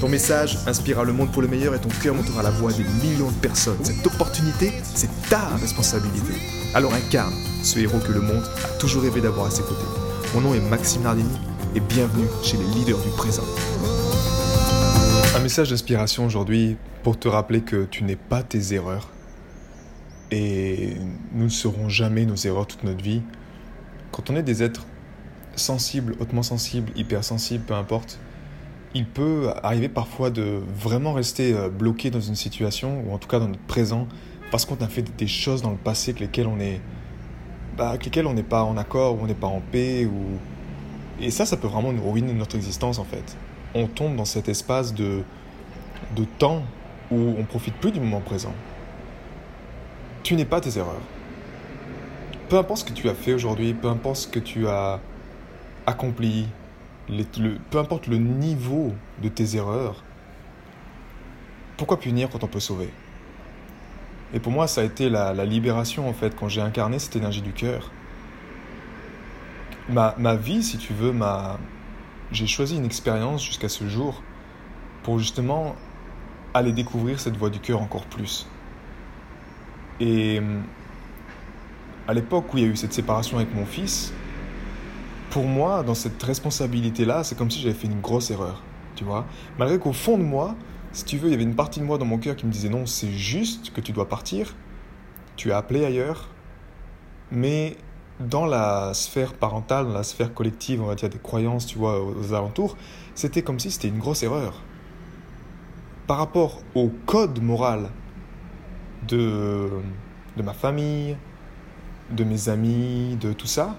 Ton message inspirera le monde pour le meilleur et ton cœur montera la voix des millions de personnes. Cette opportunité, c'est ta responsabilité. Alors incarne ce héros que le monde a toujours rêvé d'avoir à ses côtés. Mon nom est Maxime Nardini et bienvenue chez les leaders du présent. Un message d'inspiration aujourd'hui pour te rappeler que tu n'es pas tes erreurs et nous ne serons jamais nos erreurs toute notre vie. Quand on est des êtres sensibles, hautement sensibles, hypersensibles, peu importe, il peut arriver parfois de vraiment rester euh, bloqué dans une situation, ou en tout cas dans notre présent, parce qu'on a fait des choses dans le passé avec lesquelles on est, bah, avec lesquelles on n'est pas en accord, ou on n'est pas en paix, ou... Et ça, ça peut vraiment nous ruiner notre existence en fait. On tombe dans cet espace de, de temps où on profite plus du moment présent. Tu n'es pas tes erreurs. Peu importe ce que tu as fait aujourd'hui, peu importe ce que tu as accompli, peu importe le niveau de tes erreurs, pourquoi punir quand on peut sauver? Et pour moi, ça a été la, libération, en fait, quand j'ai incarné cette énergie du cœur. Ma, ma vie, si tu veux, ma... j'ai choisi une expérience jusqu'à ce jour pour justement aller découvrir cette voie du cœur encore plus. Et à l'époque où il y a eu cette séparation avec mon fils, pour moi, dans cette responsabilité-là, c'est comme si j'avais fait une grosse erreur, tu vois. Malgré qu'au fond de moi, si tu veux, il y avait une partie de moi dans mon cœur qui me disait non, c'est juste que tu dois partir, tu as appelé ailleurs, mais dans la sphère parentale, dans la sphère collective, on va dire des croyances, tu vois, aux alentours, c'était comme si c'était une grosse erreur. Par rapport au code moral de, de ma famille, de mes amis, de tout ça,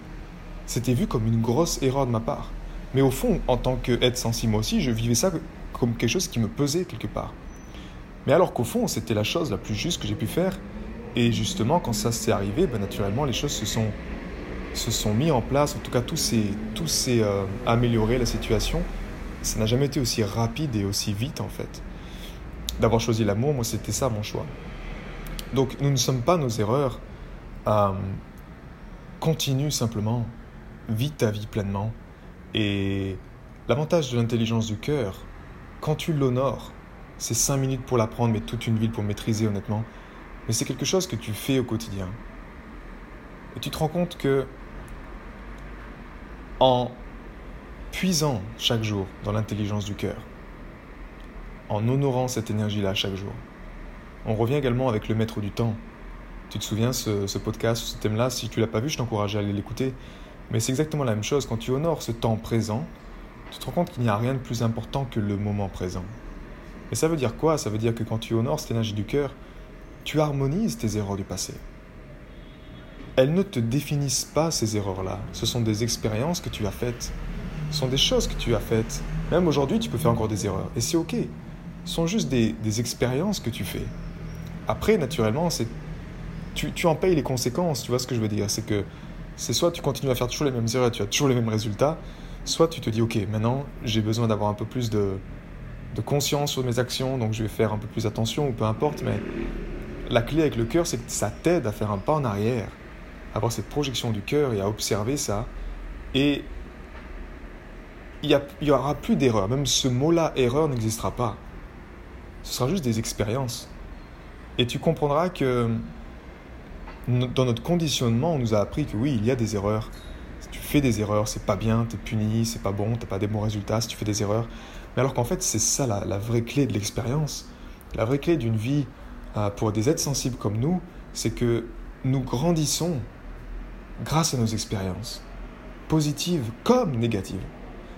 c'était vu comme une grosse erreur de ma part. Mais au fond, en tant qu'être sensible aussi, je vivais ça comme quelque chose qui me pesait quelque part. Mais alors qu'au fond, c'était la chose la plus juste que j'ai pu faire. Et justement, quand ça s'est arrivé, ben, naturellement, les choses se sont, se sont mis en place. En tout cas, tout s'est, tout s'est euh, amélioré, la situation. Ça n'a jamais été aussi rapide et aussi vite, en fait. D'avoir choisi l'amour, moi, c'était ça mon choix. Donc, nous ne sommes pas nos erreurs. Euh, continue simplement vis ta vie pleinement. Et l'avantage de l'intelligence du cœur, quand tu l'honores, c'est 5 minutes pour l'apprendre, mais toute une vie pour maîtriser honnêtement. Mais c'est quelque chose que tu fais au quotidien. Et tu te rends compte que en puisant chaque jour dans l'intelligence du cœur, en honorant cette énergie-là chaque jour, on revient également avec le maître du temps. Tu te souviens ce, ce podcast, ce thème-là, si tu l'as pas vu, je t'encourage à aller l'écouter. Mais c'est exactement la même chose. Quand tu honores ce temps présent, tu te rends compte qu'il n'y a rien de plus important que le moment présent. Et ça veut dire quoi? Ça veut dire que quand tu honores cette énergie du cœur, tu harmonises tes erreurs du passé. Elles ne te définissent pas ces erreurs-là. Ce sont des expériences que tu as faites. Ce sont des choses que tu as faites. Même aujourd'hui, tu peux faire encore des erreurs. Et c'est OK. Ce sont juste des, des expériences que tu fais. Après, naturellement, c'est tu, tu en payes les conséquences. Tu vois ce que je veux dire? C'est que c'est soit tu continues à faire toujours les mêmes erreurs, tu as toujours les mêmes résultats, soit tu te dis, ok, maintenant j'ai besoin d'avoir un peu plus de, de conscience sur mes actions, donc je vais faire un peu plus attention, ou peu importe, mais la clé avec le cœur, c'est que ça t'aide à faire un pas en arrière, à avoir cette projection du cœur et à observer ça. Et il n'y aura plus d'erreur, même ce mot-là, erreur, n'existera pas. Ce sera juste des expériences. Et tu comprendras que dans notre conditionnement, on nous a appris que oui, il y a des erreurs. Si tu fais des erreurs, c'est pas bien, tu es puni, c'est pas bon, t'as pas des bons résultats si tu fais des erreurs. Mais alors qu'en fait, c'est ça la, vraie clé de l'expérience. La vraie clé d'une vie euh, pour des êtres sensibles comme nous, c'est que nous grandissons grâce à nos expériences, positives comme négatives.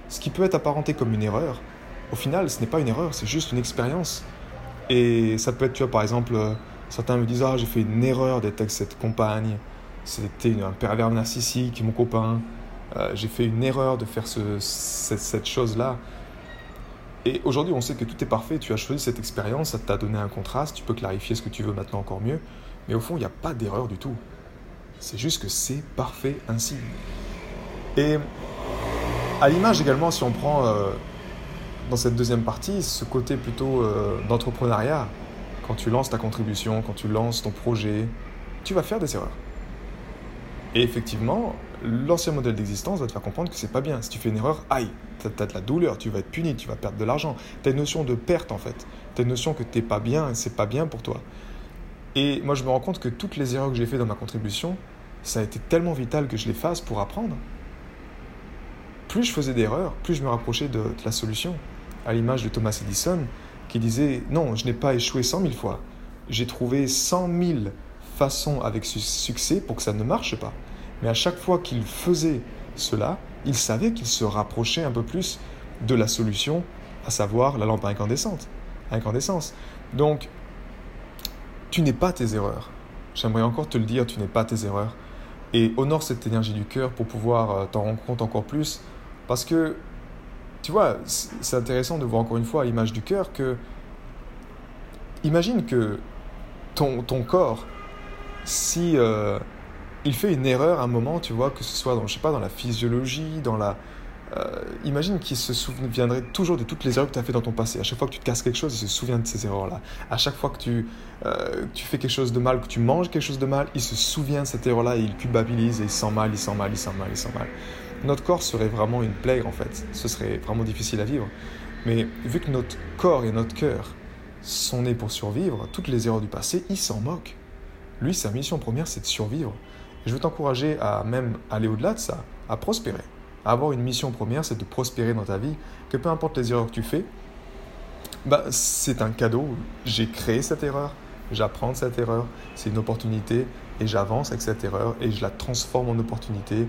Ce qui peut être apparenté comme une erreur, au final, ce n'est pas une erreur, c'est juste une expérience. Et ça peut être, tu vois, par exemple, euh, Certains me disent Ah, j'ai fait une erreur d'être avec cette compagne. C'était un pervers narcissique, mon copain. Euh, j'ai fait une erreur de faire ce, cette, chose-là. Et aujourd'hui, on sait que tout est parfait, tu as choisi cette expérience, ça t'a donné un contraste, tu peux clarifier ce que tu veux maintenant encore mieux, mais au fond, il n'y a pas d'erreur du tout. C'est juste que c'est parfait ainsi. Et à l'image également, si on prend euh, dans cette deuxième partie ce côté plutôt euh, d'entrepreneuriat, quand tu lances ta contribution, quand tu lances ton projet, tu vas faire des erreurs. Et effectivement, l'ancien modèle d'existence va te faire comprendre que c'est pas bien. Si tu fais une erreur, aïe, tu as, de la douleur, tu vas être puni, tu vas perdre de l'argent. Tu as une notion de perte en fait. Tu as une notion que t'es pas bien c'est pas bien pour toi. Et moi, je me rends compte que toutes les erreurs que j'ai faites dans ma contribution, ça a été tellement vital que je les fasse pour apprendre. Plus je faisais d'erreurs, plus je me rapprochais de, de la solution. À l'image de Thomas Edison, qui disait Non, je n'ai pas échoué cent mille fois. J'ai trouvé cent mille façons avec succès pour que ça ne marche pas. Mais à chaque fois qu'il faisait cela, il savait qu'il se rapprochait un peu plus de la solution, à savoir la lampe incandescente. Incandescence. Donc, tu n'es pas tes erreurs. J'aimerais encore te le dire, tu n'es pas tes erreurs. Et honore cette énergie du cœur pour pouvoir euh, t'en rendre compte encore plus. Parce que, tu vois, c'est intéressant de voir encore une fois à l'image du cœur que, imagine que ton, ton corps, si euh, il fait une erreur à un moment, tu vois, que ce soit dans, je sais pas, dans la physiologie, dans la, euh, imagine qu'il se souviendrait toujours de toutes les erreurs que tu as fait dans ton passé. À chaque fois que tu te casses quelque chose, il se souvient de ces erreurs-là. À chaque fois que tu, euh, tu fais quelque chose de mal, que tu manges quelque chose de mal, il se souvient de cette erreur-là et il culpabilise et il sent mal, il sent mal, il sent mal, il sent mal. Notre corps serait vraiment une plaie en fait. Ce serait vraiment difficile à vivre. Mais vu que notre corps et notre cœur sont nés pour survivre, toutes les erreurs du passé, il s'en moque. Lui, sa mission première, c'est de survivre. Et je veux t'encourager à même aller au-delà de ça, à prospérer. Avoir une mission première, c'est de prospérer dans ta vie, que peu importe les erreurs que tu fais, bah, c'est un cadeau. J'ai créé cette erreur, j'apprends de cette erreur, c'est une opportunité et j'avance avec cette erreur et je la transforme en opportunité.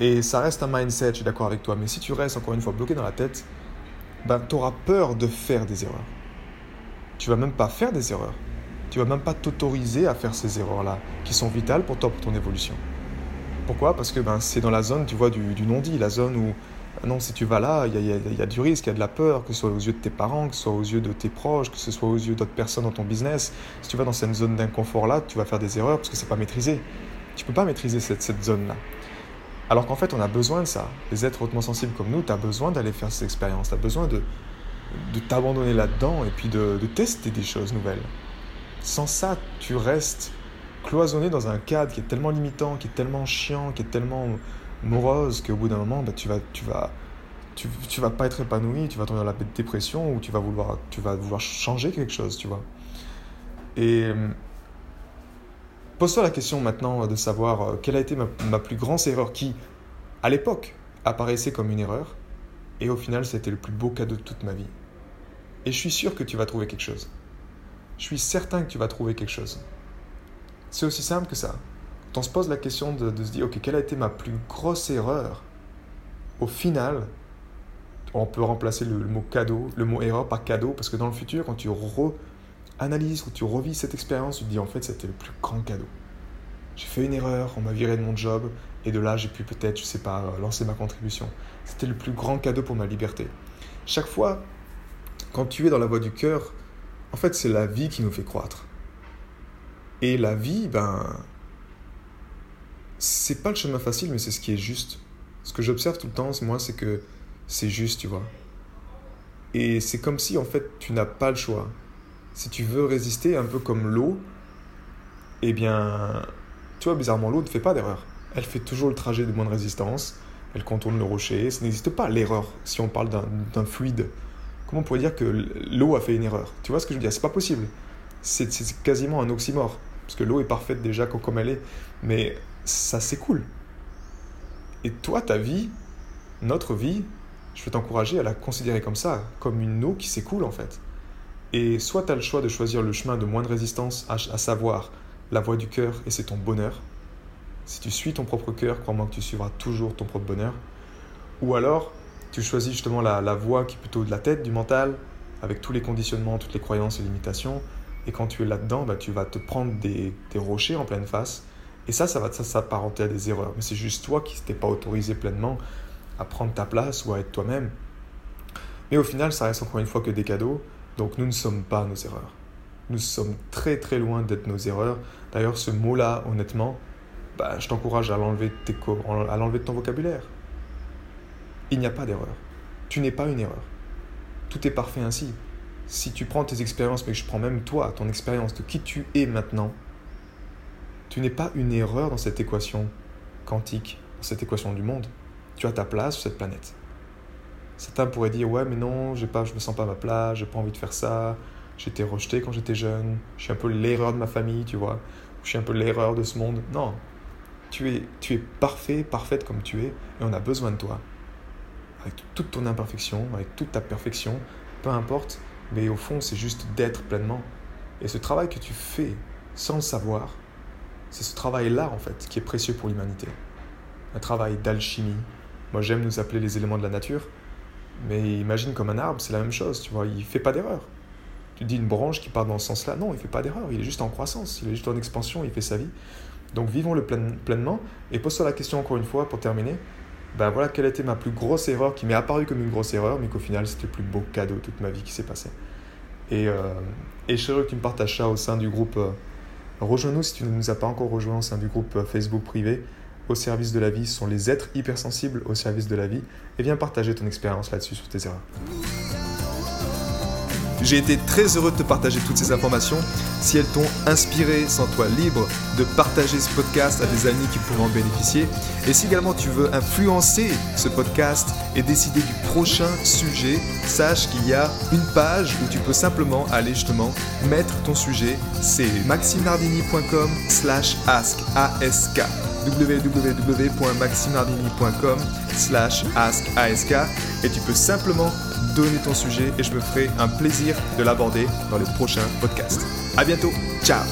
Et ça reste un mindset, je suis d'accord avec toi, mais si tu restes encore une fois bloqué dans la tête, bah, tu auras peur de faire des erreurs. Tu vas même pas faire des erreurs. Tu vas même pas t'autoriser à faire ces erreurs-là, qui sont vitales pour toi, pour ton évolution. Pourquoi? Parce que ben, c'est dans la zone, tu vois, du, non-dit, la zone où, non, si tu vas là, il y a, du risque, il y a de la peur, que ce soit aux yeux de tes parents, que ce soit aux yeux de tes proches, que ce soit aux yeux d'autres personnes dans ton business. Si tu vas dans cette zone d'inconfort-là, tu vas faire des erreurs parce que c'est pas maîtrisé. Tu peux pas maîtriser cette, cette zone-là. Alors qu'en fait, on a besoin de ça. Les êtres hautement sensibles comme nous, tu as besoin d'aller faire ces expériences, tu as besoin de, de t'abandonner là-dedans et puis de, tester des choses nouvelles. Sans ça, tu restes cloisonné dans un cadre qui est tellement limitant, qui est tellement chiant, qui est tellement morose qu'au bout d'un moment, bah, tu vas, tu vas, tu, tu, vas pas être épanoui, tu vas tomber dans la dépression ou tu vas vouloir, tu vas vouloir changer quelque chose, tu vois. Et pose-toi la question maintenant de savoir euh, quelle a été ma, plus grande erreur qui, à l'époque, apparaissait comme une erreur et au final, c'était le plus beau cadeau de toute ma vie. Et je suis sûr que tu vas trouver quelque chose. Je suis certain que tu vas trouver quelque chose. C'est aussi simple que ça. Quand on se pose la question de, se dire, ok, quelle a été ma plus grosse erreur? Au final, on peut remplacer le, mot cadeau, le mot erreur par cadeau, parce que dans le futur, quand tu re-analyses, quand tu revis cette expérience, tu te dis, en fait, c'était le plus grand cadeau. J'ai fait une erreur, on m'a viré de mon job, et de là, j'ai pu peut-être, je sais pas, lancer ma contribution. C'était le plus grand cadeau pour ma liberté. Chaque fois, quand tu es dans la voie du cœur, en fait, c'est la vie qui nous fait croître. Et la vie, ben, c'est pas le chemin facile, mais c'est ce qui est juste. Ce que j'observe tout le temps, moi, c'est que c'est juste, tu vois. Et c'est comme si, en fait, tu n'as pas le choix. Si tu veux résister, un peu comme l'eau, eh bien, tu vois, bizarrement, l'eau ne fait pas d'erreur. Elle fait toujours le trajet de moins de résistance, elle contourne le rocher, ça n'existe pas l'erreur si on parle d'un fluide. Comment on pourrait dire que l'eau a fait une erreur? Tu vois ce que je veux dire? C'est pas possible. C'est quasiment un oxymore parce que l'eau est parfaite déjà comme elle est, mais ça s'écoule. Et toi, ta vie, notre vie, je veux t'encourager à la considérer comme ça, comme une eau qui s'écoule en fait. Et soit tu as le choix de choisir le chemin de moins de résistance, à, savoir la voie du cœur, et c'est ton bonheur. Si tu suis ton propre cœur, crois-moi que tu suivras toujours ton propre bonheur. Ou alors, tu choisis justement la, la voie qui est plutôt de la tête, du mental, avec tous les conditionnements, toutes les croyances et limitations, et quand tu es là-dedans, bah, tu vas te prendre des, rochers en pleine face. Et ça, ça va s'apparenter à des erreurs. Mais c'est juste toi qui t'es pas autorisé pleinement à prendre ta place ou à être toi-même. Mais au final, ça reste encore une fois que des cadeaux, donc nous ne sommes pas nos erreurs. Nous sommes très très loin d'être nos erreurs. D'ailleurs, ce mot-là, honnêtement, bah, je t'encourage à l'enlever de, de ton vocabulaire. Il n'y a pas d'erreur. Tu n'es pas une erreur. Tout est parfait ainsi. Si tu prends tes expériences, mais je prends même toi, ton expérience de qui tu es maintenant, tu n'es pas une erreur dans cette équation quantique, dans cette équation du monde. Tu as ta place sur cette planète. Certains pourraient dire ouais mais non, j'ai pas, je me sens pas à ma place, j'ai pas envie de faire ça, été rejeté quand j'étais jeune, je suis un peu l'erreur de ma famille, tu vois, je suis un peu l'erreur de ce monde. Non, tu es, tu es parfait, parfaite comme tu es, et on a besoin de toi. Avec toute ton imperfection, avec toute ta perfection, peu importe, mais au fond, c'est juste d'être pleinement. Et ce travail que tu fais sans le savoir, c'est ce travail-là, en fait, qui est précieux pour l'humanité. Un travail d'alchimie. Moi, j'aime nous appeler les éléments de la nature, mais imagine comme un arbre, c'est la même chose, tu vois, il fait pas d'erreur. Tu dis une branche qui part dans ce sens-là, non, il fait pas d'erreur, il est juste en croissance, il est juste en expansion, il fait sa vie. Donc vivons-le pleinement. Et pose-toi la question encore une fois pour terminer. Ben voilà, quelle était ma plus grosse erreur qui m'est apparue comme une grosse erreur, mais qu'au final c'était le plus beau cadeau de toute ma vie qui s'est passé. Et, euh, et je que tu me partages ça au sein du groupe. Euh, rejoins-nous si tu ne nous as pas encore rejoint au sein du groupe euh, Facebook privé. Au service de la vie, sont les êtres hypersensibles au service de la vie. Et viens partager ton expérience là-dessus sur tes erreurs. J'ai été très heureux de te partager toutes ces informations. Si elles t'ont inspiré, sens-toi libre de partager ce podcast à des amis qui pourraient en bénéficier. Et si également tu veux influencer ce podcast et décider du prochain sujet, sache qu'il y a une page où tu peux simplement aller justement mettre ton sujet. C'est maximardinicom slash A-S-K www.maximardini.com slash ask et tu peux simplement donner ton sujet et je me ferai un plaisir de l'aborder dans les prochains podcasts. À bientôt, ciao